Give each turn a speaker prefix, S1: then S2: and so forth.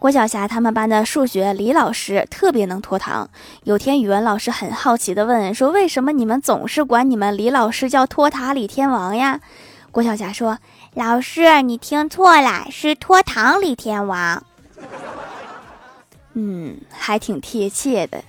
S1: 郭晓霞他们班的数学李老师特别能拖堂。有天语文老师很好奇地问说：“为什么你们总是管你们李老师叫托塔李天王呀？”郭晓霞说：“老师，你听错了，是拖堂李天王。”嗯，还挺贴切的。